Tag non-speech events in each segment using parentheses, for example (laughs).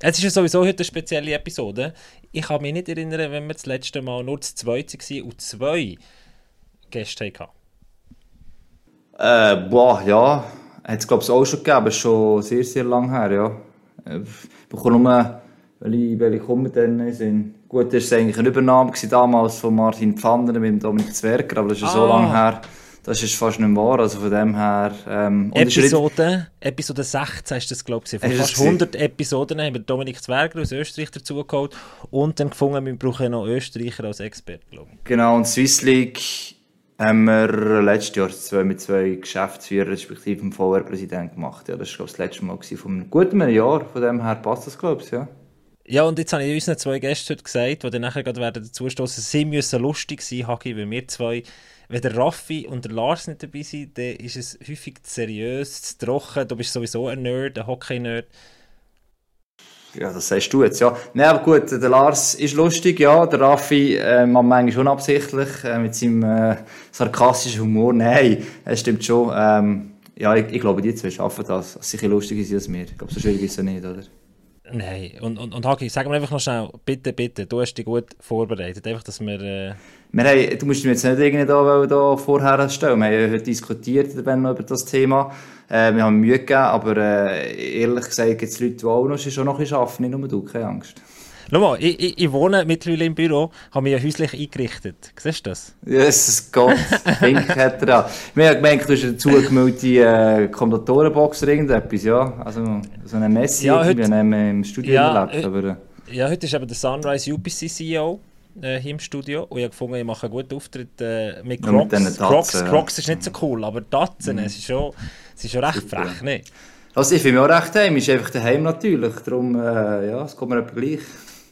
Es ist ja sowieso heute eine spezielle Episode. Ich kann mich nicht erinnern, wenn wir das letzte Mal nur das zweite waren und zwei Gäste hatten. Äh, boah, ja. Hat es, glaube ich, auch schon gegeben. Schon sehr, sehr lang her, ja. Äh, Ich bekomme nur, welche, welche kommen denn sind. Gut, das war eigentlich eine Übernahme damals von Martin Pfanner mit Dominik Zwerger, aber das ist ja so Ah. lange her. Das ist fast nicht wahr. Also von dem her. Ähm, Episode, Episode 16 ist das, glaube ich. Von fast 100 Episoden haben wir Dominik Zwerger aus Österreich dazugeholt und dann gefunden, wir brauchen noch Österreicher als Experte, glaube ich. Genau, und Swiss League haben wir letztes Jahr zwei mit zwei Geschäftsführern respektive dem VR-Präsident gemacht. Ja, das war glaube ich, das letzte Mal gewesen, von einem guten Jahr. Von dem her passt das, glaube ich, ja. Ja, und jetzt habe ich unseren zwei Gästen heute gesagt, die dann nachher gerade werden dazustoßen, sie müssen lustig sein, Hagi, weil wir zwei, wenn der Raffi und der Lars nicht dabei sind, dann ist es häufig zu seriös, zu trocken, du bist sowieso ein Nerd, ein Hockey-Nerd. Ja, das sagst du jetzt, ja. Nein, aber gut, der Lars ist lustig, ja. Der Raffi äh, macht manchmal unabsichtlich äh, mit seinem äh, sarkastischen Humor. Nein, es stimmt schon. Ähm, ja, ich, ich glaube, die zwei schaffen das. Sie ein bisschen lustiger als wir. Ich glaube, so schwierig ist es nicht, oder? Nein, und, und, und Hagi, sag mir einfach noch schnell, bitte, bitte, du hast dich gut vorbereitet, einfach, dass wir... Äh, Wir haben, du musst mir jetzt nicht irgendwie da, da vorher stellen. Wir haben ja heute diskutiert noch über das Thema. Äh, wir haben Mühe gegeben, aber äh, ehrlich gesagt gibt es Leute, die auch noch, arbeiten, nicht nur du, keine Angst. Schau mal, ich, ich, ich wohne mittlerweile im Büro, habe mich ja häuslich eingerichtet. Siehst du das? Jesus Gott, Fink hat (laughs) er da. Wir haben gemerkt, du hast eine zugemüllte äh, Kommentatorenbox oder irgendetwas, ja. Also so eine Messi, Ja, heute- wir haben im Studio Ja, erlebt, aber... Äh, Ja, heute ist eben der Sunrise UPC CEO äh, hier im Studio und ich habe gefunden, ich mache einen guten Auftritt äh, mit Ja, mit Crocs. Tatzen, Crocs, ja. Mhm. Crocs ist nicht so cool, aber Tatzen, es, ist schon, es ist schon recht Super, frech, ne? also ich finde mich auch recht heim, ist einfach daheim natürlich, darum, äh, ja, es kommt mir etwa gleich.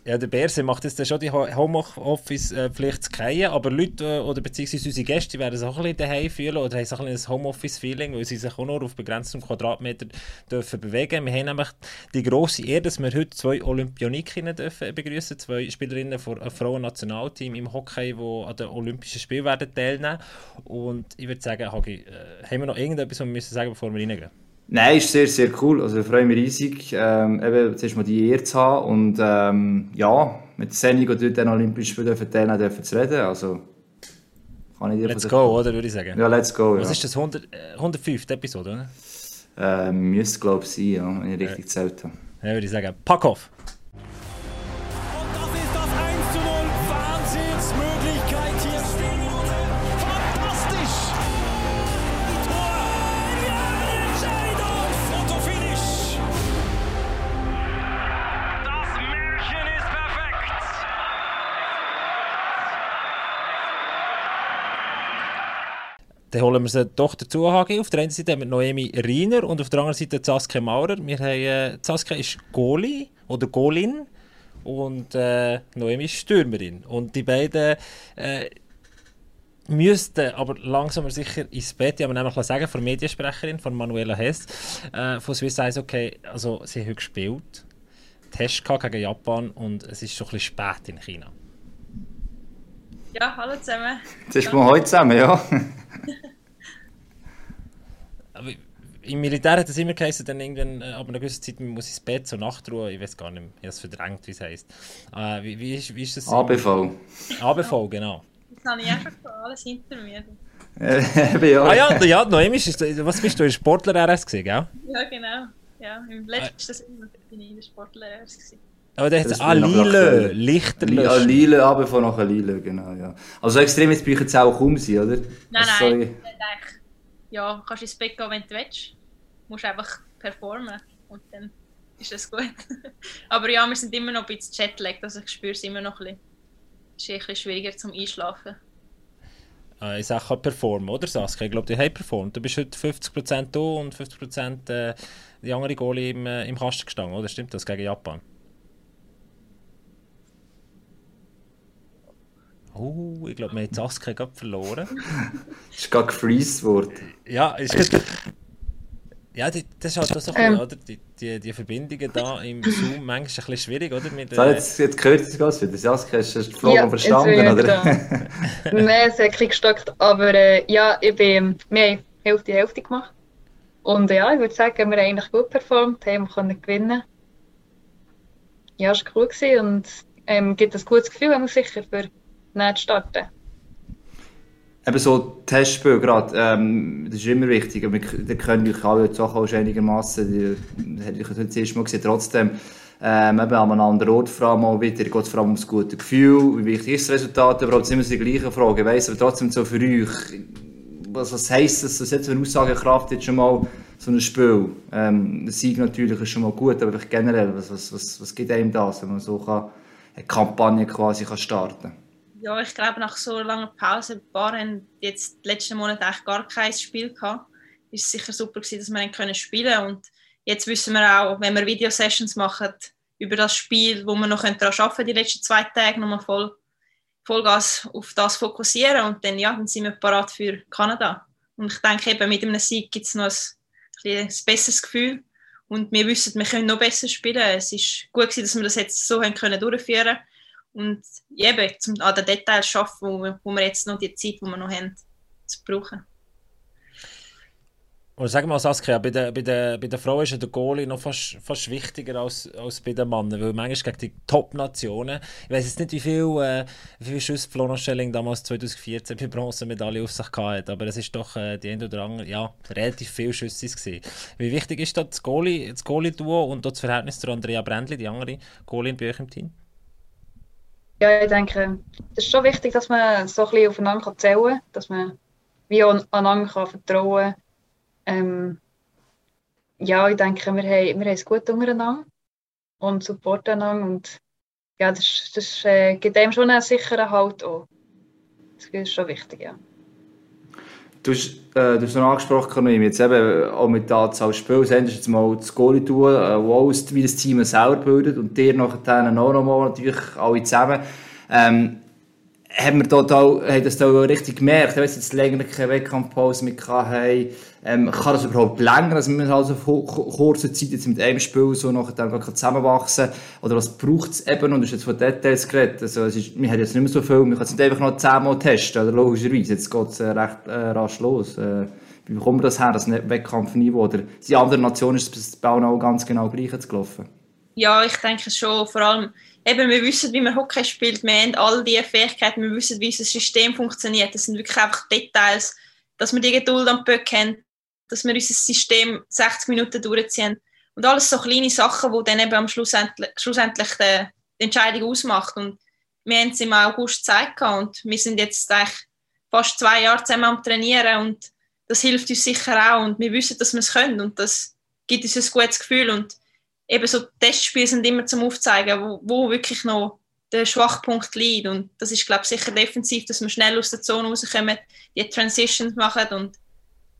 Ja, der Berse macht jetzt schon die Ho- Homeoffice-Pflicht zu fallen, aber Leute äh, oder beziehungsweise unsere Gäste werden sich auch ein bisschen daheim fühlen oder haben so ein ein Homeoffice-Feeling, weil sie sich auch nur auf begrenztem Quadratmeter dürfen bewegen. Wir haben nämlich die grosse Ehre, dass wir heute zwei Olympionikinnen dürfen begrüßen, zwei Spielerinnen vom äh, Frauen-Nationalteam im Hockey, die an den Olympischen Spielen werden teilnehmen. Und ich würde sagen, Hagi, äh, haben wir noch irgendetwas, was wir müssen sagen, bevor wir reingehen? Nein, ist sehr, sehr cool. Also ich freue mich riesig, ähm, eben zuerst mal die Ehre zu haben und ähm, ja, mit Sendung und dort den Olympischen Spielen teilnehmen dürfen zu reden. Also kann ich dir Let's go, oder würde ich sagen? Ja, let's go. Was ja. ist das, 100, äh, 105. Episode, oder? Ähm, müsste glaube ich sein, ja, wenn ich richtig gezählt habe. Ja, würde ich sagen, pack auf! Dann holen wir sie doch dazu, HG. Auf der einen Seite haben wir Noemi Riener und auf der anderen Seite Saskia Maurer. Wir haben, äh, Saskia ist Goalie oder Goalin und äh, Noemi ist Stürmerin. Und die beiden äh, müssten aber langsam sicher ins Bett. Ich habe nämlich sagen von der Mediensprecherin, von Manuela Hess, äh, von Swiss Eyes, okay, also sie haben heute gespielt, Test gehabt gegen Japan und es ist schon ein bisschen spät in China. Ja, hallo zusammen. Jetzt ist man heute zusammen, ja. (laughs) Aber im Militär hat es immer geheißen, dann irgendwann, äh, ab einer gewissen Zeit man muss ins Bett, so Nachtruhe, ich weiß gar nicht mehr, ich habe es verdrängt, wie es heisst. Äh, wie, wie, ist, wie ist das? ABV. ABV, genau. Das habe ich gehabt, alles hinter mir. Äh, (laughs) ja. Ah ja, ja, Noemi, ist, was bist du, in Sportler-RS gewesen, gell? Ja, genau. Ja, im letzten Sommer bin ich in der Sportlehrer. gewesen. Aber Das es, ah, ich Lille, nach, äh, Lichterlösch. Ja, Lille, ABV nachher Lille, genau, ja. Also extrem jetzt brauchen es auch kaum sein, oder? Nein, Also, nein. sorry. nicht eigentlich. Ja, kannst ins Bett gehen, wenn du willst. Du musst einfach performen und dann ist das gut. (laughs) Aber ja, wir sind immer noch ein bisschen jetlagged, also ich spüre es immer noch ein bisschen. Es ist ein bisschen schwieriger zum Einschlafen. Äh, ich sage, performen, oder Saskia? Ich glaube, du hast performt. Du bist heute 50% da und 50% äh, die andere Goalie im, äh, im Kasten gestanden, oder? Stimmt das, gegen Japan? Oh, ich glaube, wir haben die Saskia gerade verloren. (laughs) Ist gerade gefreezed worden. Ja, ist gut. Ja, die, das ist halt auch so ein Ähm. bisschen, oder? Die, die, die Verbindungen da im Zoom manchmal ein bisschen schwierig, oder? Mit, So, äh, jetzt, jetzt gehört es ganz wieder. Saskia, hast du die Frage Ja, verstanden, oder? (laughs) Nein, es hat ein bisschen gestockt, aber äh, ja, ich bin, wir haben Hälfte Hälfte gemacht. Und ja, ich würde sagen, wir haben eigentlich gut performt, haben können gewinnen. ja, es war cool gewesen und ähm, gibt ein gutes Gefühl, wenn man sicher für zu starten. Eben so Testspiel gerade, ähm, das ist immer wichtig. Wir da können euch alle jetzt auch einigermaßen, das hätte ich das erste Mal gesehen, trotzdem ähm, eben an einem anderen Ort fragen mal wieder, geht es vor allem ums gute Gefühl, wie wichtig ist das Resultat, aber auch immer die gleichen Fragen. Weiss aber trotzdem so für euch, was, was heisst das, was hat für eine Aussagekraft jetzt schon mal so ein Spiel? Ähm, der Sieg natürlich ist schon mal gut, aber generell, was, was, was, was gibt einem das, wenn man so kann, eine Kampagne quasi kann starten kann? Ja, ich glaube, nach so langer Pause, ein paar haben jetzt die letzten Monate eigentlich gar kein Spiel gehabt. Ist sicher super gewesen, dass wir können spielen und jetzt wissen wir auch, wenn wir Videosessions machen über das Spiel, wo wir noch daran arbeiten können, die letzten zwei Tage nochmal voll, Vollgas auf das fokussieren und dann, ja, dann sind wir parat für Kanada. Und ich denke eben, mit einem Sieg gibt es noch ein, ein besseres Gefühl und wir wissen, wir können noch besser spielen. Es ist gut gewesen, dass wir das jetzt so durchführen können und eben zum, an den Details arbeiten, wo wo wir jetzt noch die Zeit, die wir noch haben, zu brauchen. Und sag mal, Saskia, bei der, bei der, bei der Frau ist ja der Goalie noch fast, fast wichtiger als, als bei den Männern, weil manchmal gegen die Top-Nationen, ich weiß jetzt nicht, wie viel, äh, wie viel Schüsse Florian Schelling damals 2014 für Bronzemedaille auf sich hatte, aber es ist doch äh, die ein oder andere, ja, relativ viel Schüsse gewesen. Wie wichtig ist das Goalie-Duo das Goalie und das Verhältnis zu Andrea Brändli, die andere Goalie bei euch im Team? Ja, ich denke, es ist schon wichtig, dass man so ein bisschen aufeinander zählen kann, dass man wie aneinander kann vertrauen kann. Ähm, ja, ich denke, wir haben, wir haben es gut untereinander und supporten einander und ja, das, das äh, gibt einem schon einen sicheren Halt auch. Das ist schon wichtig, ja. Du hast, äh, du hast noch angesprochen, jetzt eben auch mit der Anzahl Spiele, du jetzt mal das Goalie tun, äh, wo wie das Team selber bildet und dir nachher auch nochmal natürlich alle zusammen. Ähm, haben wir auch, haben das da auch richtig gemerkt, wenn wir jetzt länger keine Wettkampfpause mehr hatten, ähm, kann das überhaupt länger, also wir also auf kurzer Zeit jetzt mit einem Spiel so nachher dann zusammenwachsen. Oder was braucht es eben, und du hast jetzt von Details geredet, also es ist, wir haben jetzt nicht mehr so viel, wir können es nicht einfach noch zehnmal testen, oder? Logischerweise, jetzt geht es äh, recht äh, rasch los. Äh, wie bekommen wir das her, das Wettkampfniveau, oder in anderen Nationen ist es bei auch ganz genau gleich gelaufen? Ja, ich denke schon, vor allem, eben, wir wissen, wie man Hockey spielt, wir haben all diese Fähigkeiten, wir wissen, wie unser System funktioniert, das sind wirklich einfach Details, dass wir die Geduld am Böck haben, dass wir unser System 60 Minuten durchziehen. Und alles so kleine Sachen, die dann eben am schlussendlich, schlussendlich die, Entscheidung ausmacht. Und wir haben es im August gezeigt und wir sind jetzt eigentlich fast zwei Jahre zusammen am Trainieren. Und das hilft uns sicher auch. Und wir wissen, dass wir es können. Und das gibt uns ein gutes Gefühl. Und eben so Testspiele sind immer zum Aufzeigen, wo, wo wirklich noch der Schwachpunkt liegt. Und das ist glaube ich sicher defensiv, dass wir schnell aus der Zone rauskommen, die Transitions machen. Und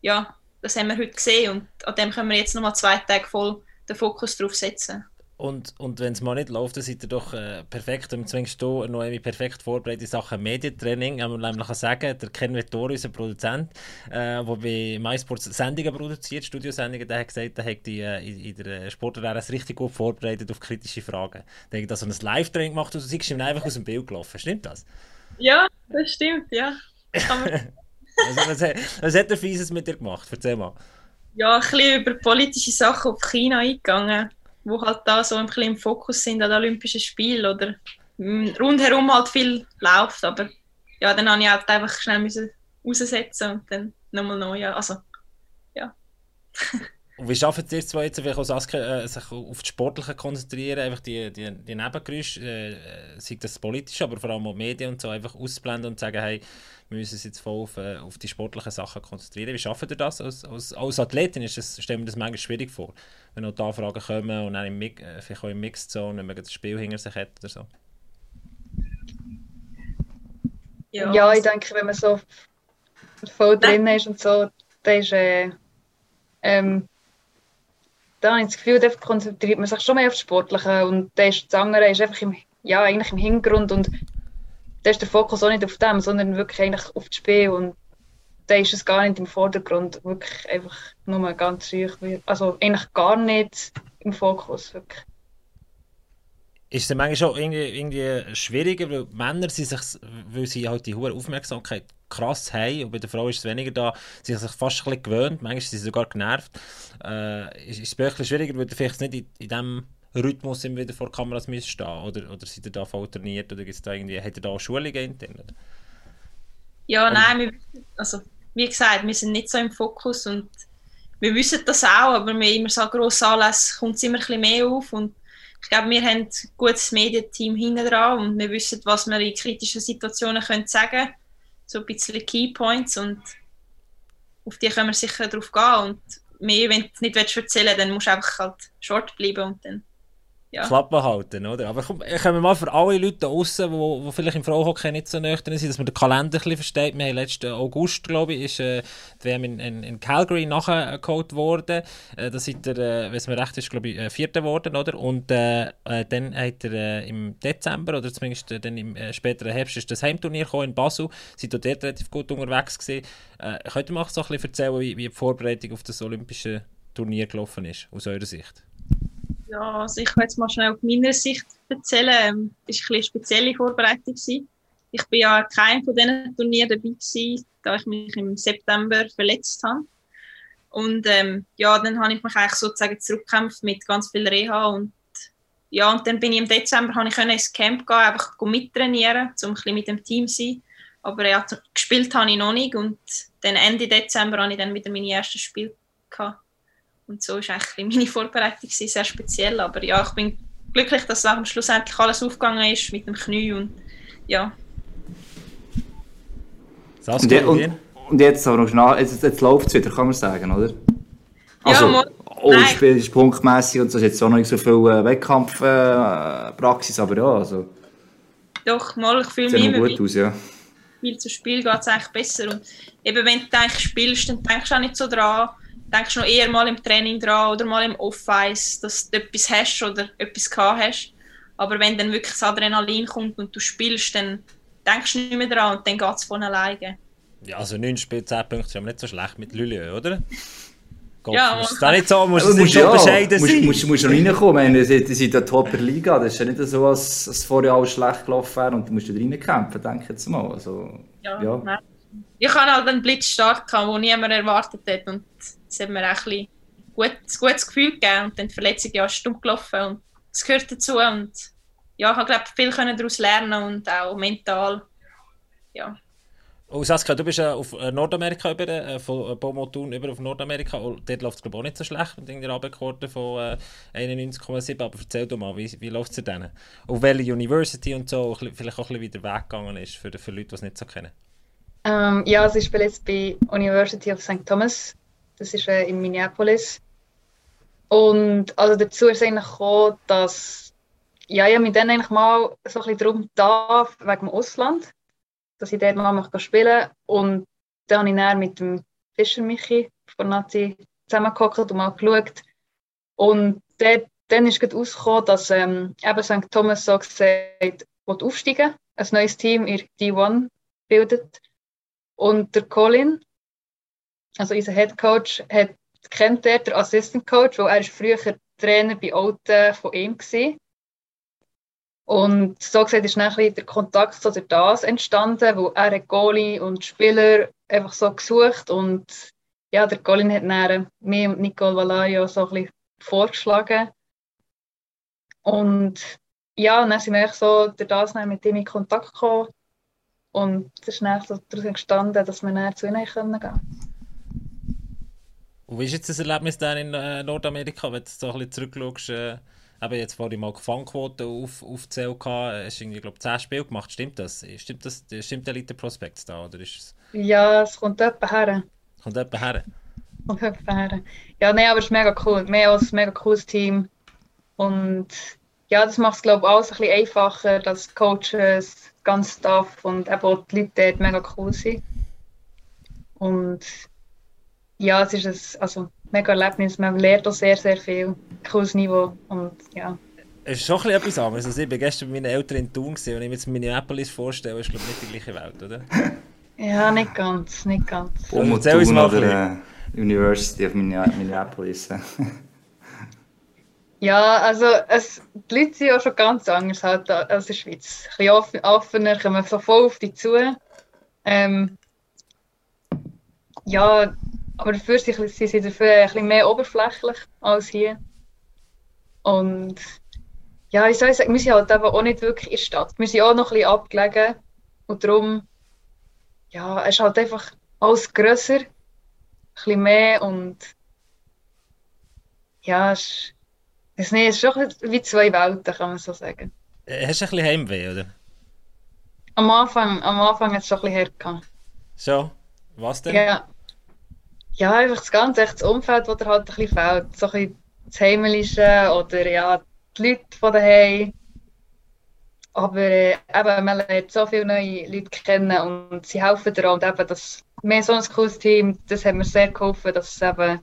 ja, das haben wir heute gesehen. Und an dem können wir jetzt nochmal zwei Tage voll den Fokus drauf setzen. Und, und wenn es mal nicht läuft, dann seid ihr doch äh, perfekt, und zwingst du noch irgendwie perfekt vorbereitet in Sachen Medientraining. Ich muss nämlich sagen, der Ken Vettori, unser Produzent, äh, der bei MySports Sendungen produziert, Studiosendungen, der hat gesagt, der hat die, äh, in, in der Sportlehre richtig gut vorbereitet auf kritische Fragen. Der hat da so ein Live-Training gemacht und du siehst ihm einfach aus dem Bild gelaufen. Stimmt das? Ja, das stimmt, ja. (laughs) Also, was, was, hat der Fieses mit dir gemacht? Erzähl mal. Ja, ein bisschen über politische Sachen auf China eingegangen, wo halt da so ein bisschen im Fokus sind an den Olympischen Spielen oder rundherum halt viel läuft. Aber ja, dann habe ich halt einfach schnell müssen raussetzen und dann nochmal neu. Also, ja. (laughs) Und wie schaffen Sie es zwei jetzt, vielleicht auch Saskia, äh, sich auf das Sportliche konzentrieren, einfach die, die, die Nebengeräusche, äh, sei das politisch, aber vor allem auch Medien und so, einfach ausblenden und sagen, hey, wir müssen uns jetzt voll auf, äh, auf die sportlichen Sachen konzentrieren. Wie schaffen ihr das als, als, als Athletin? Ist das, stellen wir das manchmal schwierig vor, wenn auch da Fragen kommen und dann im, äh, vielleicht auch im Mixzone, wenn man das Spiel hinter sich hat oder so? Ja, ja ich denke, wenn man so voll drin ist und so, dann ist äh, ähm, da habe ich das Gefühl, da konzentriert man sich schon mehr auf das Sportliche und das andere ist einfach im, ja, eigentlich im Hintergrund und da ist der Fokus auch nicht auf dem, sondern wirklich eigentlich auf das Spiel und da ist es gar nicht im Vordergrund, wirklich einfach nur ganz ruhig, also eigentlich gar nicht im Fokus, wirklich. Ist es manchmal schon irgendwie, irgendwie schwieriger, weil Männer sind sich, weil sie halt die hohe Aufmerksamkeit krass haben und bei der Frau ist es weniger da, sie sich fast ein bisschen gewöhnt, manchmal sind sie sogar genervt. Äh, ist, ist es bei euch schwieriger, weil ihr vielleicht nicht in, in dem Rhythmus immer wieder vor Kameras müssen stehen oder, oder seid ihr da voll trainiert oder gibt's da irgendwie, habt ihr da Schulungen intern? Ja, nein, wir, also wie gesagt, wir sind nicht so im Fokus und wir wissen das auch, aber wir immer so grossen Anlässe kommt es immer ein bisschen mehr auf und ich glaube, wir haben ein gutes Medienteam hinten dran und wir wissen, was wir in kritischen Situationen können sagen können. So ein bisschen Keypoints und auf die können wir sicher drauf gehen. Und mehr, wenn du nicht erzählen willst, dann musst du einfach halt short bleiben und dann ja. Klappe halten, oder? Aber komm, können wir mal für alle Leute da draußen, die vielleicht im Frauenhockey nicht so nüchtern sind, dass man den Kalender ein bisschen versteht. Wir haben letzten August, glaube ich, ist äh, die WM in, in, in Calgary nachgeholt worden. Äh, da seid ihr, äh, wenn es mir recht ist, glaube ich, äh, Vierter geworden, oder? Und äh, äh, dann hat er äh, im Dezember, oder zumindest äh, dann im späteren Herbst, ist das Heimturnier gekommen in Basel. Seid ihr dort relativ gut unterwegs gewesen. Könnt ihr mal so ein bisschen erzählen, wie, wie die Vorbereitung auf das olympische Turnier gelaufen ist, aus eurer Sicht? Ja, also ich will jetzt mal schnell auf meiner Sicht erzählen. Es war eine spezielle Vorbereitung. Ich war ja kein von diesen Turnieren dabei, gewesen, da ich mich im September verletzt habe. Und ähm, ja, dann habe ich mich eigentlich sozusagen zurückgekämpft mit ganz viel Reha und ja, und dann bin ich im Dezember ich ins Camp gehen, einfach mittrainieren, um ein bisschen mit dem Team zu sein. Aber ja, gespielt habe ich noch nicht und dann Ende Dezember habe ich dann wieder meine ersten Spiele gehabt. Und so ist eigentlich meine Vorbereitung sehr speziell. Aber ja, ich bin glücklich, dass am schlussendlich alles aufgegangen ist mit dem Knie und ja. Und, je, und, und, jetzt, aber noch jetzt, jetzt läuft es wieder, kann man sagen, oder? Also, ja, oh, das Spiel ist punktmässig und so ist jetzt auch noch nicht so viel äh, Wettkampfpraxis, äh, aber ja, also. Doch, mal, ich fühle mich immer gut aus, ja. Spiel zu Spiel geht es eigentlich besser und eben wenn du eigentlich spielst, dann denkst du auch nicht so dran, denkst du noch eher mal im Training dran oder mal im Off-Ice, dass du etwas hast oder etwas gehabt hast. Aber wenn dann wirklich das Adrenalin kommt und du spielst, dann denkst du nicht mehr dran und dann geht es von alleine. Ja, also 9 Spiele, 10 Punkte ist aber nicht so schlecht mit Lüllieu, oder? Gott, ja, muss da nicht so, muss es nicht ja, bescheiden sein. Musst, musst, musst schon reinkommen, die sind in der Top Liga, das ist ja nicht so, als, als vorher alles schlecht gelaufen wäre und du musst da reinkämpfen, denke ich jetzt mal. Also, ja, ja. Ich hatte halt einen Blitzstart, den niemand erwartet hat und das hat mir auch ein, gut, gutes Gefühl gegeben. Und dann die Verletzung ja stumm gelaufen und es gehört dazu. Und ja, ich habe glaube viel daraus lernen und auch mental. Ja. Oh, Saskia, du bist äh, auf Nordamerika über, äh, von Bomotun über auf Nordamerika. Oh, dort läuft es glaube auch nicht so schlecht mit der Abendquote von äh, 91,7. Aber erzähl doch mal, wie, wie läuft es denn? Auf welche University und so vielleicht auch ein bisschen wieder weggegangen ist für, für Leute, die es nicht so kennen. Ähm, ja, also ich spiele jetzt bei University of St. Thomas das ist äh, in Minneapolis. Und also dazu ist eigentlich gekommen, dass ja, ich mich dann eigentlich mal so ein bisschen darum da wegen dem Ausland, dass ich dort mal spielen Und dann habe ich dann mit dem Fischer Michi von Nazi zusammengehockt und mal geschaut. Und dort, dann ist gerade rausgekommen, dass ähm, eben St. Thomas so gesagt aufsteigen ein neues Team in D1 bildet. Und der Colin, also unser Head Coach hat, kennt er den Assistant Coach, weil er ist früher Trainer bei Alten von ihm war. Und so gesagt ist dann der Kontakt zu das entstanden, wo er Goalie und Spieler einfach so gesucht und ja, der Colin hat mir und Nicole Valario so ein bisschen vorgeschlagen. Und ja, dann sind wir so durch das mit ihm in Kontakt gekommen und es ist dann so daraus entstanden, dass wir dann zu ihnen gehen können. Und wie ist jetzt das Erlebnis dann in äh, Nordamerika, wenn du so ein bisschen zurückschaust? Äh, eben jetzt vorhin mal Gefangquote auf, aufgezählt gehabt, hast irgendwie, glaube 10 Spiele gemacht. Stimmt das? Stimmt, das, stimmt der Elite Prospects da? Oder ist es... Ja, es kommt etwa her. Kommt etwa her? Kommt etwa her. Ja, nein, aber es ist mega cool. Mehr als ein mega cooles Team. Und ja, das macht es, glaube ich, alles ein bisschen einfacher, dass Coaches, ganz Staff und eben auch die Leute dort mega cool sind. Und ja, es ist ein also, mega Erlebnis. Man lernt auch sehr, sehr viel. Cooles Niveau und ja. Es ist schon ein etwas anderes. Also ich war gestern mit meinen Eltern in Thun und wenn ich mir jetzt Minneapolis vorstelle, ist glaube ich nicht die gleiche Welt, oder? (laughs) ja, nicht ganz, nicht ganz. Um und Thun oder uh, University of Minneapolis. (laughs) ja, also es, sind ja schon ganz anders halt als in der Schweiz. Ein bisschen offener, kommen so voll auf dich zu. Ähm, ja, aber dafür sind sie dafür ein bisschen mehr oberflächlich als hier. Und ja, ich soll sagen, wir sind halt eben auch nicht wirklich in der Stadt. Wir sind auch noch ein bisschen abgelegen und darum, ja, es ist halt einfach alles grösser, ein bisschen mehr und ja, es ist, wie zwei Welten, kann man so sagen. Hast du ein bisschen Heimweh, oder? Am Anfang, am Anfang hat es schon ein bisschen gehabt. So, was denn? Ja. Ja, einfach das ganze echt das Umfeld, das dir halt ein bisschen fehlt. So ein bisschen das Heimelische oder ja, die Leute von daheim. Aber äh, eben, man lernt so viele neue Leute kennen und sie helfen dir und eben das, mehr so ein cooles Team, das hat mir sehr geholfen, dass es eben,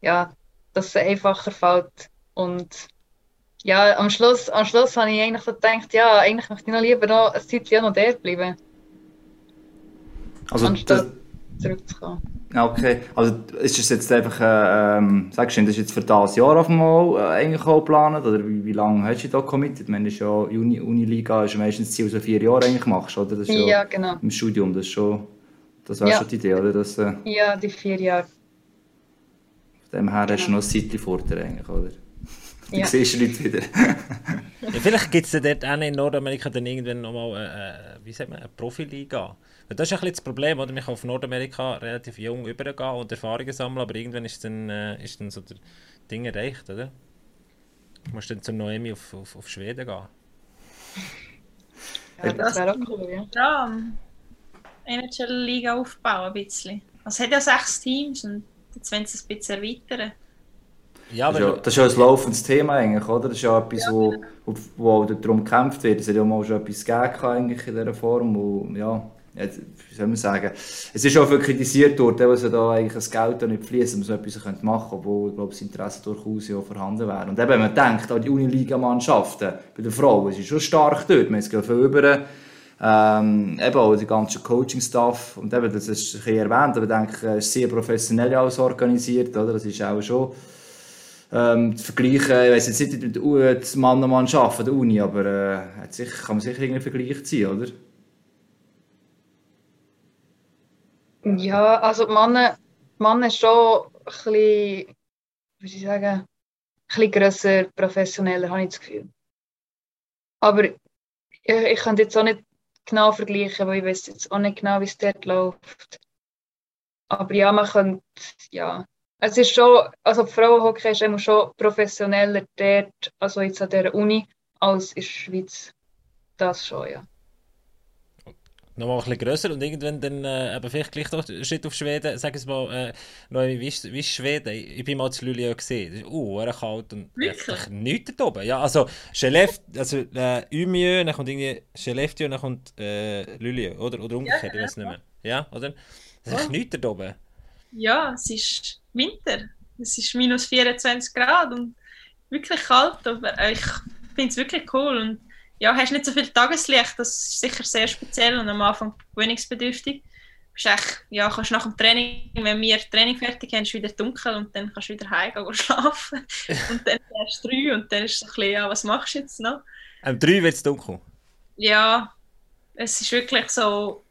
ja, dass es einfacher fällt. Und ja, am Schluss, am Schluss habe ich eigentlich so gedacht, ja, eigentlich möchte ich noch lieber noch ein Zeitchen noch dort bleiben. Also, das, anstatt zurückzukommen. Okay. Also ist das jetzt einfach, äh, ähm, sagst du, das ist jetzt für das Jahr auf einmal äh, eigentlich auch geplant? Oder wie, wie lange hast du da committed? Ich meine, das ist ja Uni, Uniliga ist meistens Ziel, so vier Jahre eigentlich machst, oder? Das ist ja, Ja, genau. Im Studium, das ist schon, das wäre Ja. schon die Idee, oder? Das, äh, Ja, die vier Jahre. von dem her hast du noch ein Zeitchen vor dir eigentlich, oder? Du Ja. siehst die Leute wieder. Ja, vielleicht gibt es dort auch in Nordamerika dann irgendwann nochmal äh, äh, wie sagt man, eine Profiliga. Das ist ein bisschen das Problem, oder? Man kann auf Nordamerika relativ jung übergehen und Erfahrungen sammeln, aber irgendwann ist dann, äh, ist dann so der Ding erreicht, oder? Du musst dann zur Noemi auf, auf, auf Schweden gehen. Ja, das wäre auch cool, ja. Ja, ähm, NHL-Liga aufbauen ein bisschen. Also es hat ja sechs Teams und jetzt wollen sie es ein bisschen erweitern. Ja, Das ist, ja, das ist ja ein laufendes Thema eigentlich, oder? Das ist ja etwas, wo, wo, wo auch darum gekämpft wird. Es hat ja mal schon etwas gegeben eigentlich in dieser Form. Und, ja, jetzt, wie soll man sagen? Es ist auch viel kritisiert worden, dass da eigentlich das Geld da nicht fließt, dass man so etwas machen könnte, obwohl ich glaube, das Interesse durchaus ja vorhanden wäre. Und eben, wenn man denkt an die Uniliga-Mannschaften bei den Frauen, es ist schon stark dort. Man geht viel über. Ähm, eben auch die ganze Coaching-Staff. Und eben, das ist ein erwähnt, aber ich denke, es ist sehr professionell alles organisiert, oder? Das ist auch schon ähm, vergleichen, ich weiß jetzt nicht, mit das Mann an Mann arbeiten, der Uni, aber äh, hat sicher, kann man sicher irgendeinen Vergleich ziehen, oder? Ja, also die Männer, die Männer schon ein bisschen, soll ich sagen, ein bisschen grösser, professioneller, habe ich das Gefühl. Aber ich, ich kann jetzt auch nicht genau vergleichen, weil ich weiß jetzt auch nicht genau, wie es dort läuft. Aber ja, man könnte, ja. Es ist schon, also Frauenhockey ist immer schon professioneller dort, also jetzt an der Uni, als in der Schweiz. Das schon, ja. nochmal ein bisschen grösser und irgendwann dann äh, eben vielleicht gleich doch einen Schritt auf Schweden. Sag es mal, äh, Noemi, wie ist, wie ist Schweden? Ich bin mal zu Luleå gesehen. Das ist uh, sehr kalt und Wirklich? echt nichts da oben. Ja, also Skellefteå, also äh, Umeå, dann kommt irgendwie Skellefteå und dann kommt äh, Luleå, oder? Oder umgekehrt, ich weiß nicht mehr. Ja, oder? Das ist echt Ja. nichts da oben. Ja, es ist Winter. Es ist minus 24 Grad und wirklich kalt, aber ich finde es wirklich cool. Und ja, hast nicht so viel Tageslicht, das ist sicher sehr speziell und am Anfang gewöhnungsbedürftig. Bist echt, ja, kannst nach dem Training, wenn wir Training fertig haben, ist es wieder dunkel und dann kannst du wieder heim gehen (laughs) schlafen. und dann erst drei und dann ist es ein bisschen, ja, was machst du jetzt noch? Am 3 wird es dunkel. Ja, es ist wirklich so,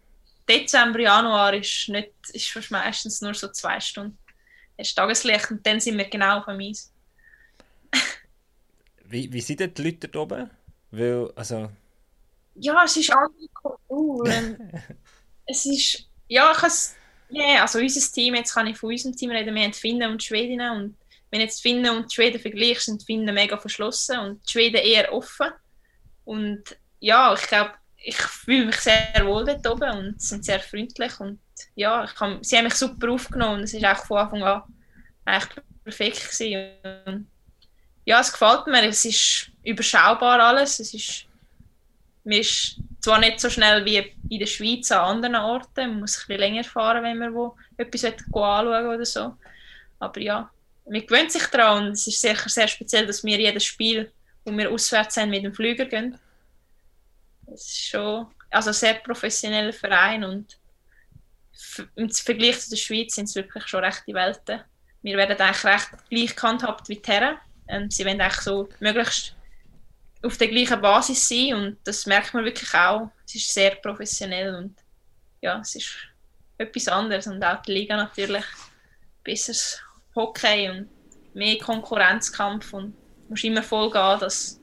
Dezember, Januar ist, nicht, ist fast meistens nur so zwei Stunden. Es ist Tageslicht und dann sind wir genau auf dem Eis. (laughs) Wie, wie sind denn die Leute da oben? Weil, also, Ja, es ist ähm, (laughs) es ist, ja, ich has, yeah, also unser Team, jetzt kann ich von unserem Team reden, wir haben die Finnen und die Schwedinnen und wenn jetzt die Finnen und die Schweden vergleichst, sind die Finnen mega verschlossen und die Schweden eher offen. Und ja, ich glaube, ich fühle mich sehr wohl dort oben und sind sehr freundlich und ja, ich kann, sie haben mich super aufgenommen es ist auch von Anfang an eigentlich perfekt. Und ja, es gefällt mir, es ist überschaubar alles, es ist, man ist zwar nicht so schnell wie in der Schweiz an anderen Orten, man muss ein bisschen länger fahren, wenn man wo etwas anschauen will oder so, aber ja, man gewöhnt sich daran und es ist sicher sehr speziell, dass wir jedes Spiel, wo wir auswärts sind, mit dem Flüger gehen. Es ist schon also ein sehr professioneller Verein und im Vergleich zu der Schweiz sind es wirklich schon rechte Welten. Wir werden eigentlich recht gleich gehandhabt wie die Herren. Ähm, sie wollen eigentlich so möglichst auf der gleichen Basis sein und das merkt man wirklich auch. Es ist sehr professionell und ja, es ist etwas anderes und auch die Liga natürlich besseres Hockey und mehr Konkurrenzkampf und musst immer voll gehen, dass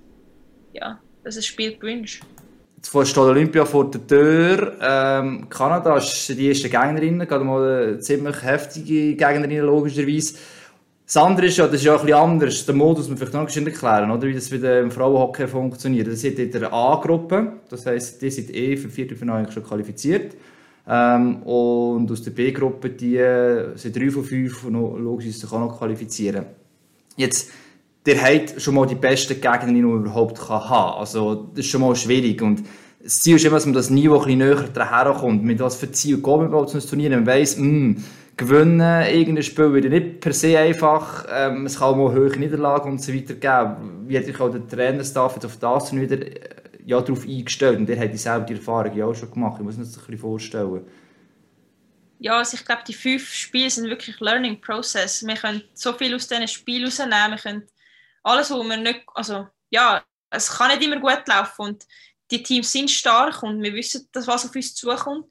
ja, dass das Spiel gewünscht. Jetzt steht Olympia vor der Tür. Ähm, Kanada ist die erste Gegnerin, gerade mal eine ziemlich heftige Gegnerin, logischerweise. Das andere ist ja, das ist ja ein bisschen anders. Der Modus muss man vielleicht noch erklären, oder? wie das bei dem Frauenhockey funktioniert. Das sind in der A-Gruppe, das heisst, die sind eh für Viertelfinale schon qualifiziert. Ähm, und aus der B-Gruppe die äh, sind drei von fünf, die logisch sich auch noch qualifizieren. Jetzt, der hat schon mal die besten Gegner, die man überhaupt kann haben Also, das ist schon mal schwierig. Und das Ziel ist immer, dass man das Niveau ein bisschen näher daherkommt. Mit was für Ziel geht man überhaupt zu einem Turnier? Man weiss, mh, hm, gewinnen, irgendein Spiel wieder nicht per se einfach. Ähm, es kann auch mal hohe Niederlagen und so weiter geben. Wie hat sich auch der Trainerstaff jetzt auf das wieder äh, ja, darauf eingestellt? Und der hat selber die Erfahrung ja auch schon gemacht. Ich muss mir das ein bisschen vorstellen. Ja, also ich glaube, die fünf Spiele sind wirklich Learning Process. Wir können so viel aus diesen Spielen rausnehmen. Wir können alles, was wir nicht, also ja, es kann nicht immer gut laufen und die Teams sind stark und wir wissen, dass was auf uns zukommt.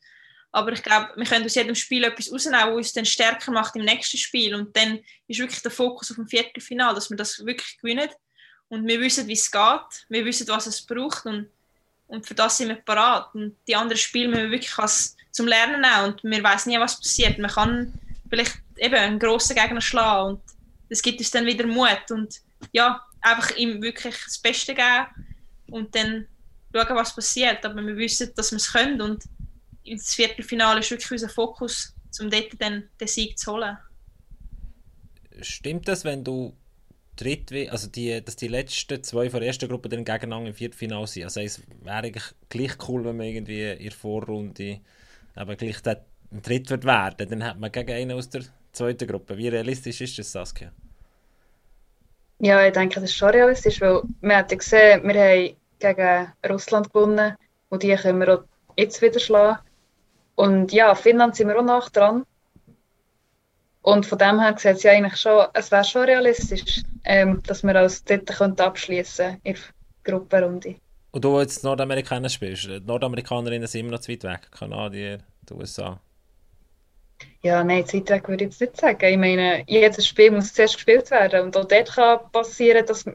Aber ich glaube, wir können aus jedem Spiel etwas rausnehmen, was uns dann stärker macht im nächsten Spiel. Und dann ist wirklich der Fokus auf dem Viertelfinale, dass wir das wirklich gewinnen. Und wir wissen, wie es geht. Wir wissen, was es braucht. Und, und für das sind wir parat. Und die anderen Spiele müssen wir wirklich als, zum Lernen nehmen. Und wir wissen nie, was passiert. Man kann vielleicht eben einen grossen Gegner schlagen. Und das gibt uns dann wieder Mut. Und ja, einfach ihm wirklich das Beste geben. Und dann schauen, was passiert. Aber wir wissen, dass wir es können. Und ins Viertelfinale ist wirklich unser Fokus, um dort dann den Sieg zu holen. Stimmt das, wenn du dritt, also die, dass die letzten zwei von der ersten Gruppe dann gegeneinander im Viertelfinale sind? Also es wäre eigentlich gleich cool, wenn man irgendwie in der Vorrunde aber gleich ein Dritt wird werden, dann hat man gegen einen aus der zweiten Gruppe. Wie realistisch ist das, Saskia? Ja, ich denke, das ist schon realistisch, weil wir haben gesehen, wir haben gegen Russland gewonnen und die können wir auch jetzt wieder schlagen. Und ja, Finnland sind wir auch nach dran. Und von dem her sieht es ja eigentlich schon, es wäre schon realistisch, ähm, dass wir als Dritte abschließen in der Gruppenrunde. Und du jetzt Nordamerikaner spielst, die Nordamerikanerinnen sind immer noch zu weit weg, Kanadier, die USA. Ja, nein, zu weit weg würde ich jetzt nicht sagen. Ich meine, jedes Spiel muss zuerst gespielt werden und auch dort kann passieren, dass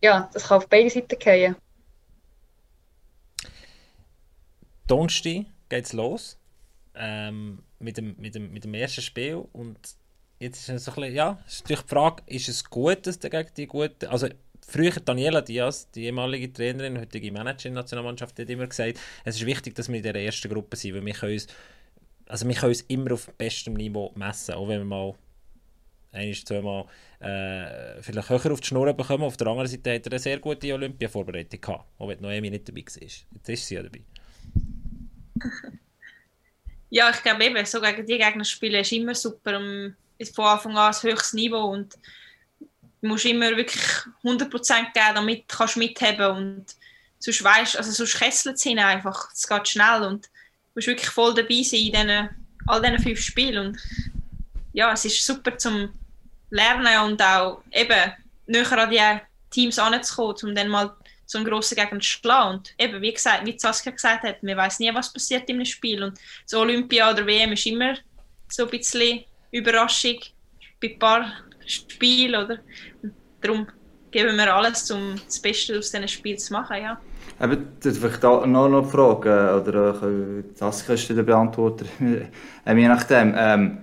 ja, das kann auf beide Seiten gehen. Donnerstag geht es los ähm, mit, dem, mit, dem, mit dem ersten Spiel und jetzt ist es so ein bisschen, ja, ist natürlich die Frage, ist es gut, dass der gegen die gute, also früher Daniela Diaz, die ehemalige Trainerin, heutige Managerin der Nationalmannschaft, hat immer gesagt, es ist wichtig, dass wir in der ersten Gruppe sind, weil wir können uns, also wir können uns immer auf bestem Niveau messen, auch wenn wir mal ein, zweimal äh, vielleicht höher auf die Schnur bekommen. Auf der anderen Seite hat er eine sehr gute Olympia-Vorbereitung gehabt, auch wenn Noemi nicht dabei war. Jetzt ist sie ja dabei. (laughs) Ja, ich glaube eben, so gegen die Gegner spielen ist immer super. Um, von Anfang an ein höchstes Niveau und du musst immer wirklich 100% geben, damit du kannst mitheben und sonst weißt, also sonst kesselt es einfach. Es geht schnell und du musst wirklich voll dabei sein in diesen, all diesen fünf Spielen und ja, es ist super zum Lernen und auch eben näher an die Teams anzukommen, um dann mal so einen grossen Gegner zu schlagen. Und eben, wie gesagt, wie Saskia gesagt hat, man weiß nie, was passiert in einem Spiel. Und so Olympia oder WM ist immer so ein bisschen Überraschung bei ein paar Spielen, oder? Darum geben wir alles, um das Beste aus diesen Spielen zu machen, ja. Eben, vielleicht noch eine Frage, oder äh, das kannst du beantworten, (laughs) äh, je nachdem. Ähm,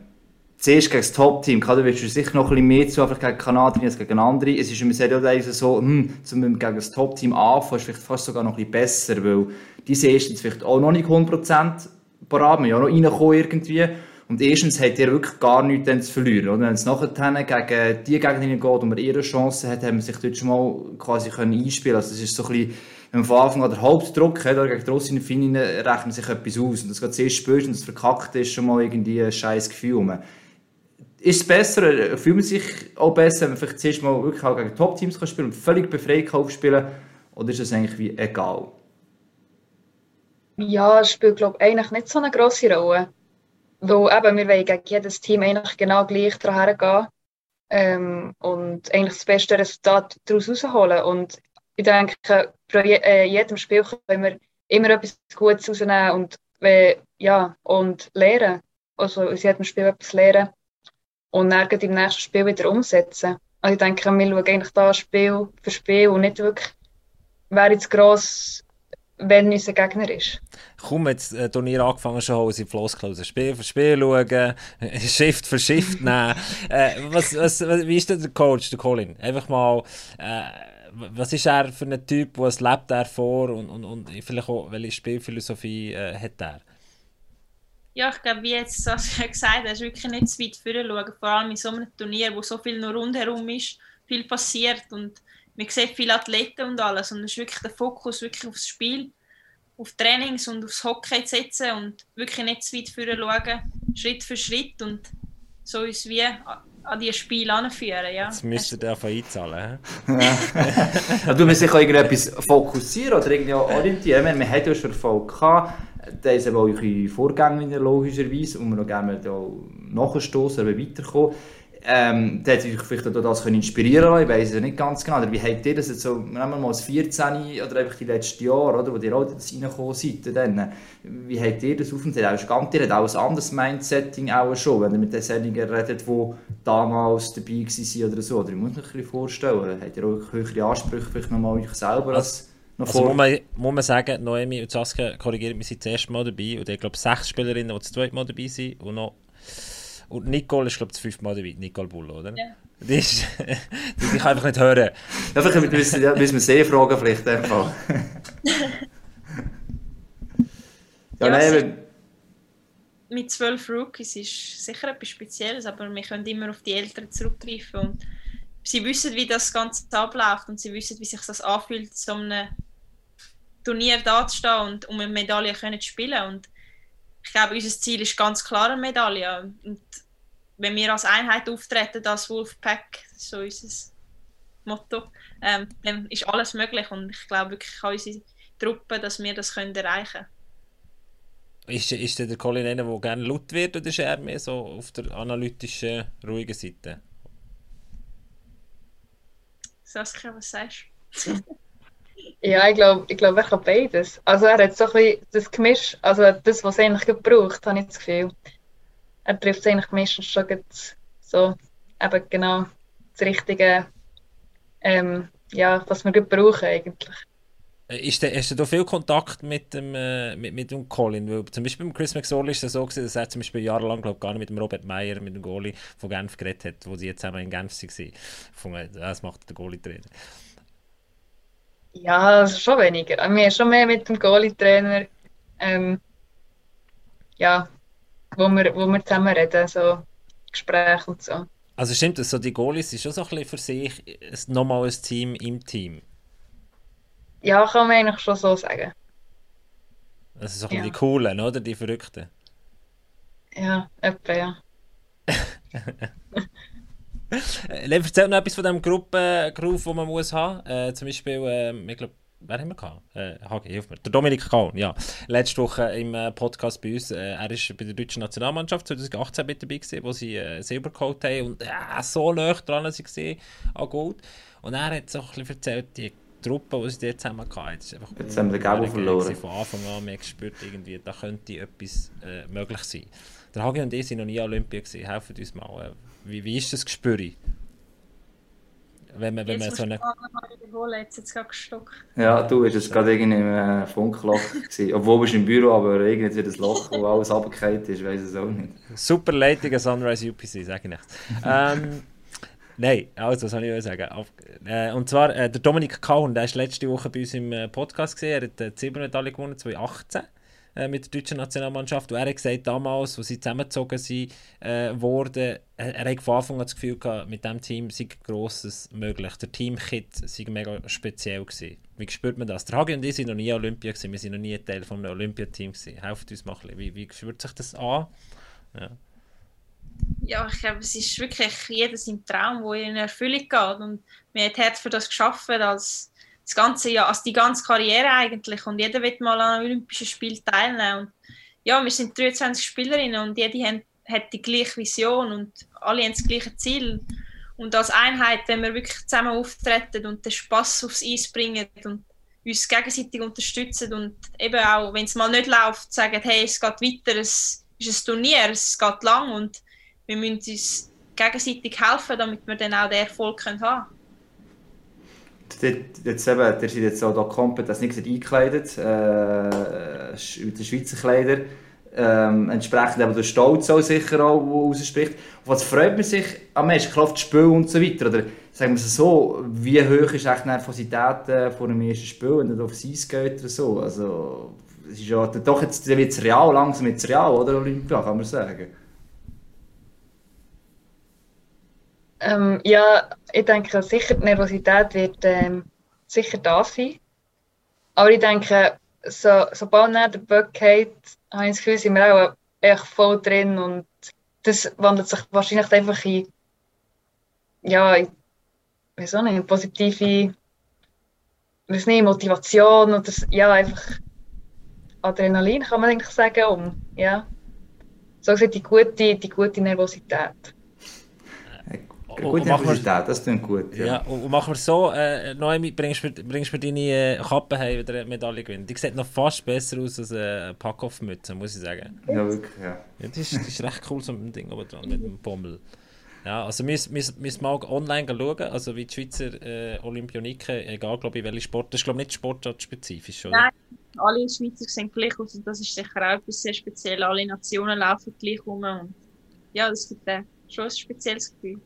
zuerst gegen das Top-Team, da willst du sicher noch ein bisschen mehr zu, gegen Kanadier als gegen andere. Es ist immer sehr so, hm, zum gegen das Top-Team anfangen, ist vielleicht fast sogar noch ein besser, weil die sind erstens vielleicht auch noch nicht 100% parat, man ja noch irgendwie. Und erstens hat er wirklich gar nichts zu verlieren. Oder? Wenn es nachher gegen die Gegner geht und man ihre Chance hat, haben wir sich dort schon mal quasi können einspielen Also das ist so ein bisschen, wenn man von Anfang an den Hauptdruck hat, oder gegen die Russinnen und Finnen rechnen sich etwas aus. Und das geht zuerst spürst und das verkackt ist schon mal irgendwie ein scheiß Gefühl ist es besser, fühlt man sich auch besser, wenn man vielleicht zuerst mal wirklich auch gegen Top-Teams spielen und völlig befreit aufspielen oder ist das eigentlich wie egal? Ja, es spielt glaube ich eigentlich nicht so eine grosse Rolle. Weil eben, wir wollen gegen jedes Team eigentlich genau gleich daher gehen ähm, und eigentlich das beste Resultat daraus rausholen. Und ich denke, bei äh, jedem Spiel können wir immer etwas Gutes rausnehmen und, äh, ja, und lernen. Also aus jedem Spiel etwas lernen und dann im nächsten Spiel wieder umsetzen. Also ich denke, wir schauen eigentlich da Spiel für Spiel und nicht wirklich wer jetzt gross, wenn unser Gegner ist. Komm, jetzt äh, Turnier angefangen schon, haben sie Floskeln Spiel für Spiel schauen, (laughs) Shift für Shift nehmen. äh, was, was, wie ist denn der Coach, der Colin? Einfach mal, äh, was ist er für ein Typ, was lebt er vor und, und, und vielleicht auch, welche Spielphilosophie äh, hat er? Ja, ich glaube, wie jetzt Sascha (laughs) gesagt hat, ist wirklich nicht zu weit vorne schauen, vor allem in so einem Turnier, wo so viel noch rundherum ist, viel passiert und man sieht viele Athleten und alles und es ist wirklich der Fokus wirklich aufs Spiel, auf Trainings und aufs Hockey zu setzen und wirklich nicht zu weit vorne schauen, Schritt für Schritt und so uns wie an diese Spiele anführen. Ja. Jetzt müsst ihr davon einzahlen. ja, (laughs) du musst dich auch irgendetwas fokussieren oder irgendwie orientieren. Man, man hat ja schon Erfolg gehabt. Da ist aber auch eure Vorgänger logischerweise, und wir noch gerne nachstoßen oder weiterkommen ähm, der hat sich vielleicht auch das können inspirieren können, ich weiß es nicht ganz genau. Oder wie habt ihr das jetzt so, nehmen wir mal das 14 oder einfach die letzten Jahre, oder, wo ihr auch reingekommen seid, dann, wie habt ihr das aufgenommen? Ihr habt auch ein anderes Mindsetting auch schon, wenn ihr mit denjenigen redet, die damals dabei waren oder so. Oder ich muss mir ein bisschen vorstellen, habt ihr auch höhere Ansprüche vielleicht nochmal euch selber als noch also muss man, muss man sagen, Noemi und Saskia korrigieren, wir sind das erste Mal dabei und ich glaube sechs Spielerinnen, die das zweite Mal dabei sind und noch und Nicole ist, glaube ich, das fünfte Mal dabei. Nicole Bull, oder? Ja. Die, ist, (laughs) die, kann einfach nicht hören. Ja, vielleicht müssen, ja, müssen wir sie fragen, vielleicht einfach. (laughs) ja, ja nein, mit zwölf Rookies ist sicher etwas Spezielles, aber wir können immer auf die Eltern zurückgreifen und sie wissen, wie das Ganze abläuft und sie wissen, wie sich das anfühlt, so einem Turnier da zu stehen und um eine Medaille können zu spielen und ich glaube, unser Ziel ist ganz klar eine Medaille. Und wenn wir als Einheit auftreten, als Wolfpack, so unser Motto, ähm, dann ist alles möglich. Und ich glaube wirklich an unsere Truppe, dass wir das können erreichen können. Ist, ist der Colin einer, der gerne laut wird, oder ist er mehr so auf der analytischen, ruhigen Seite? Saskia, was sagst du? (laughs) Ja, ich glaube, ich glaub, er kann beides. Also er hat so ein bisschen das Gemisch, also das, was er eigentlich gebraucht, habe ich das Gefühl. Er trifft es eigentlich meistens schon so, eben genau das Richtige, ähm, ja, was wir gut brauchen eigentlich. Äh, ist der, hast du da viel Kontakt mit dem, äh, mit, mit dem Colin? Weil zum Beispiel beim Chris McSorley ist es so gewesen, dass er zum Beispiel jahrelang glaub, gar nicht mit dem Robert Meyer, mit dem Goalie von Genf geredet hat, wo sie jetzt zusammen in Genf waren. Das macht der Goalie-Trainer. Ja, also schon weniger. Wir haben schon mehr mit dem Goalie-Trainer, ähm, ja, wo wir, wo wir zusammen reden, so Gespräche und so. Also stimmt das, so die Goalies sind schon so ein bisschen für sich nochmal ein Team im Team? Ja, kann man eigentlich schon so sagen. Also so ein ja. die Coolen, oder? Die Verrückten. Ja, etwa, ja. (laughs) Äh, erzähl noch etwas von diesem Gruppengroove, den man muss haben. Äh, zum Beispiel, äh, ich glaube, wer haben wir gehabt? Äh, HG, hilf mir. Der Dominik Kahn, ja. Letzte Woche im äh, Podcast bei uns. Äh, er war bei der deutschen Nationalmannschaft 2018 mit dabei, gewesen, wo sie äh, Silbercoat haben und äh, so nah dran waren an Gold. Und er hat so ein bisschen erzählt, die Truppe, die sie dort zusammen hatten. Jetzt haben wir den verloren. Von Anfang an mehr gespürt, irgendwie, da könnte etwas äh, möglich sein. Der Hagi und ich sind noch nie an Olympia gewesen. Helfen uns mal. Äh, wie, wie ist das Gespür? Wenn man, wenn man so eine... Jetzt jetzt gerade gestockt. Ja, du bist jetzt gerade irgendwie im äh, Funkloch gewesen. Obwohl du im Büro, aber irgendwie das Loch, wo alles runtergefallen ist, weiß es auch nicht. Super Leitung Sunrise UPC, sage ich nicht. ähm, Nein, also, was soll ich sagen? Äh, und zwar, äh, der Dominik Kahn, der war letzte Woche bei uns im äh, Podcast, gesehen. er hat die Silbermedaille gewonnen, 2018 äh, mit der deutschen Nationalmannschaft. Und er hat gesagt, damals, als sie zusammengezogen sind, äh, wurde, er, er hat von Anfang an das Gefühl gehabt, mit diesem Team sei Grosses möglich. Der Teamkit sei mega speziell gewesen. Wie spürt man das? Der Hagi und ich sind noch nie Olympia gewesen. Wir sind noch nie Teil von einem Olympiateam gewesen. Helft uns mal ein bisschen. Wie, wie spürt sich das an? Ja. ja, ich glaube, es ist wirklich jeder sein Traum, der in Erfüllung geht. Und mir hat Herz für das geschaffen, als das ganze Jahr, also die ganze Karriere eigentlich. Und jeder wird mal an Olympischen Spielen teilnehmen. Und ja, wir sind 23 Spielerinnen und jede haben, hat die gleiche Vision und alle haben das gleiche Ziel. Und als Einheit, wenn wir wirklich zusammen auftreten und den Spass aufs Eis bringen und uns gegenseitig unterstützen und eben auch, wenn es mal nicht läuft, sagen, hey, es geht weiter, es ist ein Turnier, es geht lang und wir müssen uns gegenseitig helfen, damit wir dann auch den Erfolg haben können. Jetzt eben, der ist jetzt auch da komplett als nicht eingekleidet, äh, mit den Schweizer Kleider. Ähm, entsprechend eben der Stolz auch sicher auch, rausspricht. Und was freut man sich am meisten? Kraft Spiel und so weiter. Oder sagen wir es so, wie hoch ist echt die Nervosität äh, vor dem ersten Spiel, wenn er aufs Eis geht oder so? Also, es ist ja doch jetzt wird es real, langsam jetzt real, oder Olympia, kann man sagen. Ähm, ja, ich denke, sicher die Nervosität wird ähm, sicher da sein. Aber ich denke, so, sobald er den Böck geht, habe ich das Gefühl, sind wir auch echt voll drin und das wandelt sich wahrscheinlich einfach in, ja, in, auch nicht, positive weiß nicht, Motivation und das, ja, einfach Adrenalin, kann man eigentlich sagen, um, ja. So gesagt, die gute, die gute Nervosität. Gute Nervosität, das klingt gut. Ja. ja, und machen wir so, äh, Noemi, bringst du bringst mir deine äh, Kappe heim, wenn du Medaille gewinnt. Die sieht noch fast besser aus als eine Packoff-Mütze, muss ich sagen. Ja, wirklich, ja. ja das, ist, das ist recht cool, so mit dem Ding oben dran, mit dem Pommel. Ja, also wir müssen mal online schauen, also wie die Schweizer äh, Olympioniken, egal glaube ich welche Sport, das ist glaube ich nicht sportartspezifisch, oder? Nein, alle Schweizer sehen gleich aus und das ist sicher auch etwas sehr speziell. Alle Nationen laufen gleich rum und ja, das gibt äh, schon ein spezielles Gefühl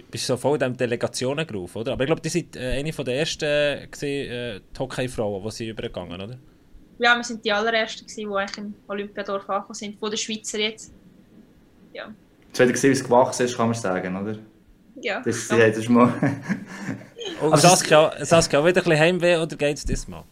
bist so voll in diesem Delegationengruf, oder? Aber ich glaube, die sind äh, eine von der ersten äh, äh, Hockey-Frauen, die sie übergegangen, oder? Ja, wir sind die allerersten, die eigentlich im Olympiadorf angekommen sind, von den Schweizer jetzt. Ja. Jetzt gesehen, wie es gewachsen ist, kann man sagen, oder? Ja. Das, (laughs) ja. das ist mal... Und Saskia, Saskia, wieder ein bisschen Heimweh, oder geht es das mal?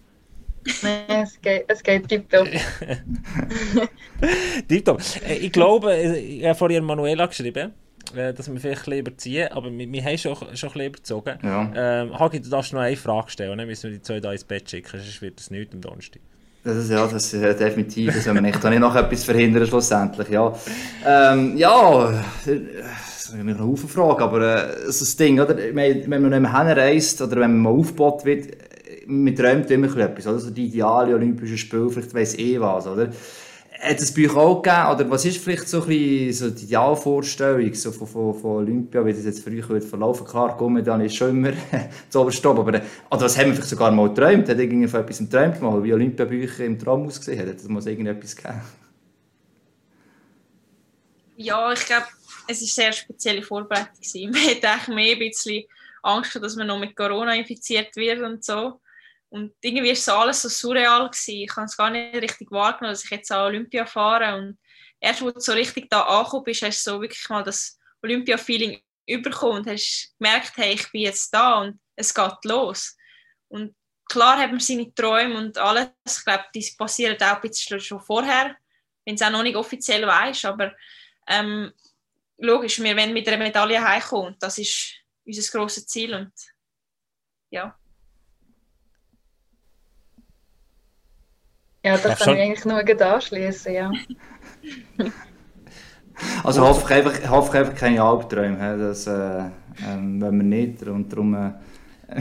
Nein, es geht, es geht tiptop. (laughs) tiptop. Äh, ich glaube, ich habe vorhin Manuela geschrieben, äh, dass wir vielleicht ein bisschen überziehen, aber wir, wir haben schon, schon ein bisschen überzogen. Ja. Ähm, Hagi, du darfst noch eine Frage stellen, dann müssen wir die zwei da ins Bett schicken, sonst wird das nichts am Donnerstag. Das ist, ja, das ist definitiv, das wir nicht, nicht noch etwas verhindern schlussendlich, ja. Ähm, ja, das ist eine Haufen Frage, aber äh, so das Ding, oder? Wenn man nicht mehr hinreist oder wenn man mal aufgebaut wird, man träumt immer etwas, oder? So die ideale Olympische Spiele, vielleicht weiss eh was, oder? Hat es bei euch auch gegeben, oder was ist vielleicht so, ein bisschen so die Idealvorstellung so von, von, von Olympia, wie das jetzt für euch wird verlaufen? Klar, Gummedan ist schon immer (laughs) zu oberstopp, aber oder was haben wir vielleicht sogar mal geträumt? Hat irgendwie von etwas geträumt mal, wie Olympia bei euch im Traum ausgesehen hat? Hat es mal irgendetwas gegeben? Ja, ich glaube, es war eine sehr spezielle Vorbereitung. (laughs) Man hatte eigentlich mehr ein bisschen Angst, dass man noch mit Corona infiziert wird und so. Und irgendwie war so alles so surreal. Gewesen. Ich habe es gar nicht richtig wahrgenommen, dass ich jetzt an Olympia fahre. Und erst, als du so richtig da angekommen bist, hast du so wirklich mal das Olympia-Feeling überkommen und hast gemerkt, hey, ich bin jetzt da und es geht los. Und klar hat man seine Träume und alles. Ich glaube, die passieren auch ein bisschen schon vorher, wenn es auch noch nicht offiziell weiß. Aber ähm, logisch, wir wollen mit einer Medaille heimkommen. Das ist unser grosses Ziel. Und ja. Ja, da kann ich eigentlich nur gut anschließen, ja. (laughs) also hoffe ich einfach, hoffe ich einfach keine Albträume, das äh, ähm, wenn wir nicht und darum äh, (laughs)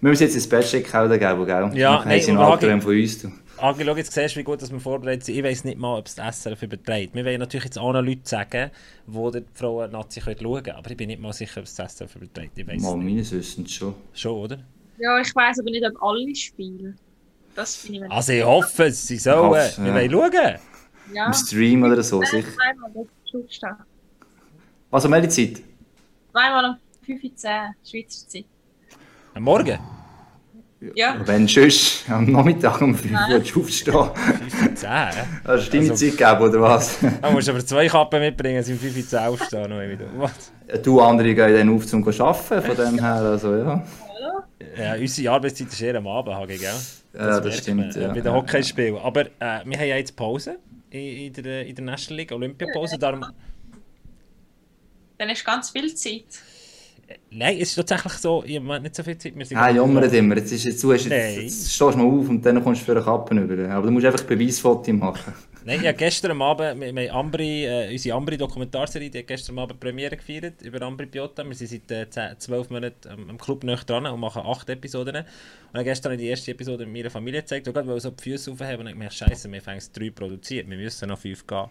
wir müssen jetzt ins Bett schicken, oder, gell, gell? Ja, nein, sie Albträume von uns. Agi, schau, jetzt siehst du, wie gut dass wir vorbereitet sind. Ich weiß nicht mal, ob es das SRF überträgt. Wir wollen natürlich jetzt auch noch Leute sagen, die die Frauen Nazi schauen können, aber ich bin nicht mal sicher, ob es das SRF überträgt. Ich weiß mal, meines Wissens schon. Schon, oder? Ja, ich weiß aber nicht, ob alle spielen. Das finde ich Also ich hoffe, sie sollen. Hoffe, wir ja. wollen schauen. Ja. Im Stream oder so, sicher. Zweimal aufstehen. Was um welche Zeit? Zweimal um 5.10 Uhr, Schweizer Zeit. Am Morgen? Ja. Wenn sonst am Nachmittag um 5 Uhr aufstehen. 5 Uhr Hast du deine also, Zeit gegeben, oder was? (laughs) Da musst du aber zwei Kappen mitbringen, um 5 Uhr aufstehen. Ja, du, andere gehen dann auf zum Arbeiten, von dem her, also ja. Ja, unsere Arbeitszeit ist eher am Abend, Hagi, gell? Ja, das, stimmt. Ja. Bei den Hockeyspielen. Aber äh, wir haben ja jetzt Pause in, in, der, in der National League, Olympiapause. Darum... Dann hast du ganz viel Zeit. Nein, es ist tatsächlich so, ich habe nicht so viel Zeit. Wir ah, jammert immer. Jetzt, ist, jetzt, jetzt, jetzt, jetzt stehst du mal auf und dann kommst du für eine Kappe über. Aber du musst einfach Beweisfoto machen. Nein, ja, gestern Abend, wir, wir Ambri, äh, unsere Ambri-Dokumentarserie, die hat gestern Abend Premiere gefeiert über Ambri Piotta. Wir sind seit äh, 10, 12 Monaten am, am Club nicht dran und machen 8 Episoden. Und gestern die erste Episode mit meiner Familie gezeigt, und gerade weil wir so die Füße aufhaben und ich gemerkt, scheiße, wir haben 3 produziert, wir müssen noch 5 gehen.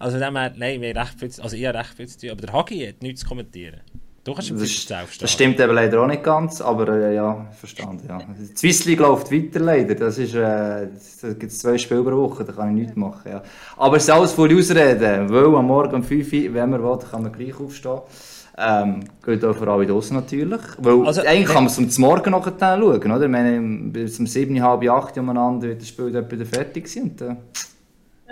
Also dann, nein, wir recht viel, also ich habe recht viel zu tun, aber der Hagi hat nichts zu kommentieren. Du kannst um 15 aufstehen. Das stimmt eben leider auch nicht ganz, aber äh, ja, verstanden. Ja. Die Swiss League läuft weiter leider. Das ist, äh, da gibt es zwei Spiele pro Woche, da kann ich nichts machen. Ja. Aber es ist alles voll ausreden, weil am Morgen um 5 Uhr, wenn man will, kann man gleich aufstehen. Ähm, geht auch vor allem draußen natürlich. Weil Also, eigentlich wenn- kann man es um das Morgen noch schauen, oder? Ich meine, bis um 7, halb 8 umeinander wird das Spiel wieder fertig sein. Und, äh,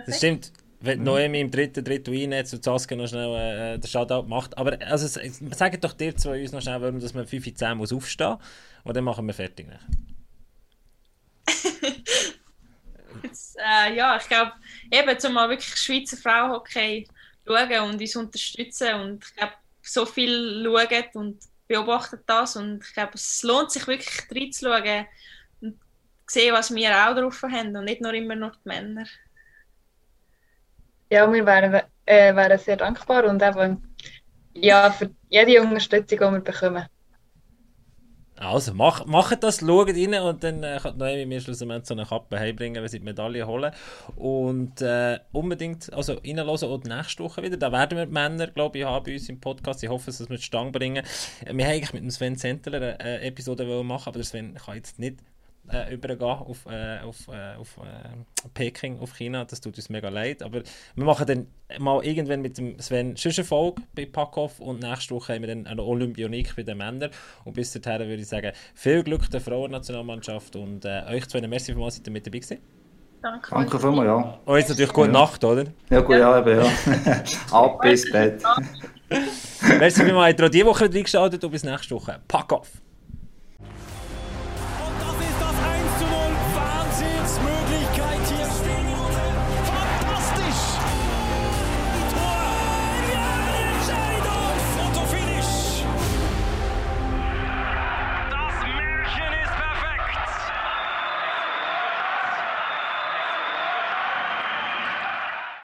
Das stimmt. Wenn Noemi im dritten Drittel reinnetzt und Saskia noch schnell äh, den Shoutout macht. Aber also, sagt doch dir zwei uns noch schnell, warum dass man 5 in 10 muss aufstehen muss. Und dann machen wir fertig. (laughs) Jetzt, äh, ja, ich glaube, eben, zum mal wirklich Schweizer Frauenhockey schauen und uns unterstützen und ich glaube, so viel schauen und beobachten das und ich glaube, es lohnt sich wirklich reinzuschauen und sehen, was wir auch drauf haben und nicht nur immer nur die Männer. Ja, wir wären, äh, wären sehr dankbar und eben ja, für jede Unterstützung, die wir bekommen. Also, mach, macht das, schaut rein und dann äh, kann Noemi mir schlussendlich so eine Kappe heimbringen, wenn sie die Medaille holen. Und äh, unbedingt also reinhören und nächste Woche wieder. Da werden wir die Männer, glaube ich, haben bei uns im Podcast. Ich hoffe, dass wir die Stange bringen. Äh, Wir haben eigentlich mit dem Sven Zentler eine äh, Episode machen, aber der Sven kann jetzt nicht äh, übergehen auf, äh, auf, äh, auf äh, Peking, auf China. Das tut uns mega leid. Aber wir machen dann mal irgendwann mit dem Sven eine Folge bei Packhoff und nächste Woche haben wir dann eine Olympionik bei den Männern. Und bis dahin würde ich sagen, viel Glück der Frauennationalmannschaft und äh, euch zwei, merci für seid ihr mit dabei gewesen. Danke. danke vielmals, ja. Und jetzt natürlich gute Ja. Nacht, oder? Ja, gut, ja, eben, ja. (laughs) Ab bis Bett. (laughs) merci vielmals, habt ihr auch diese Woche wieder eingeschaltet und bis nächste Woche. Pack off!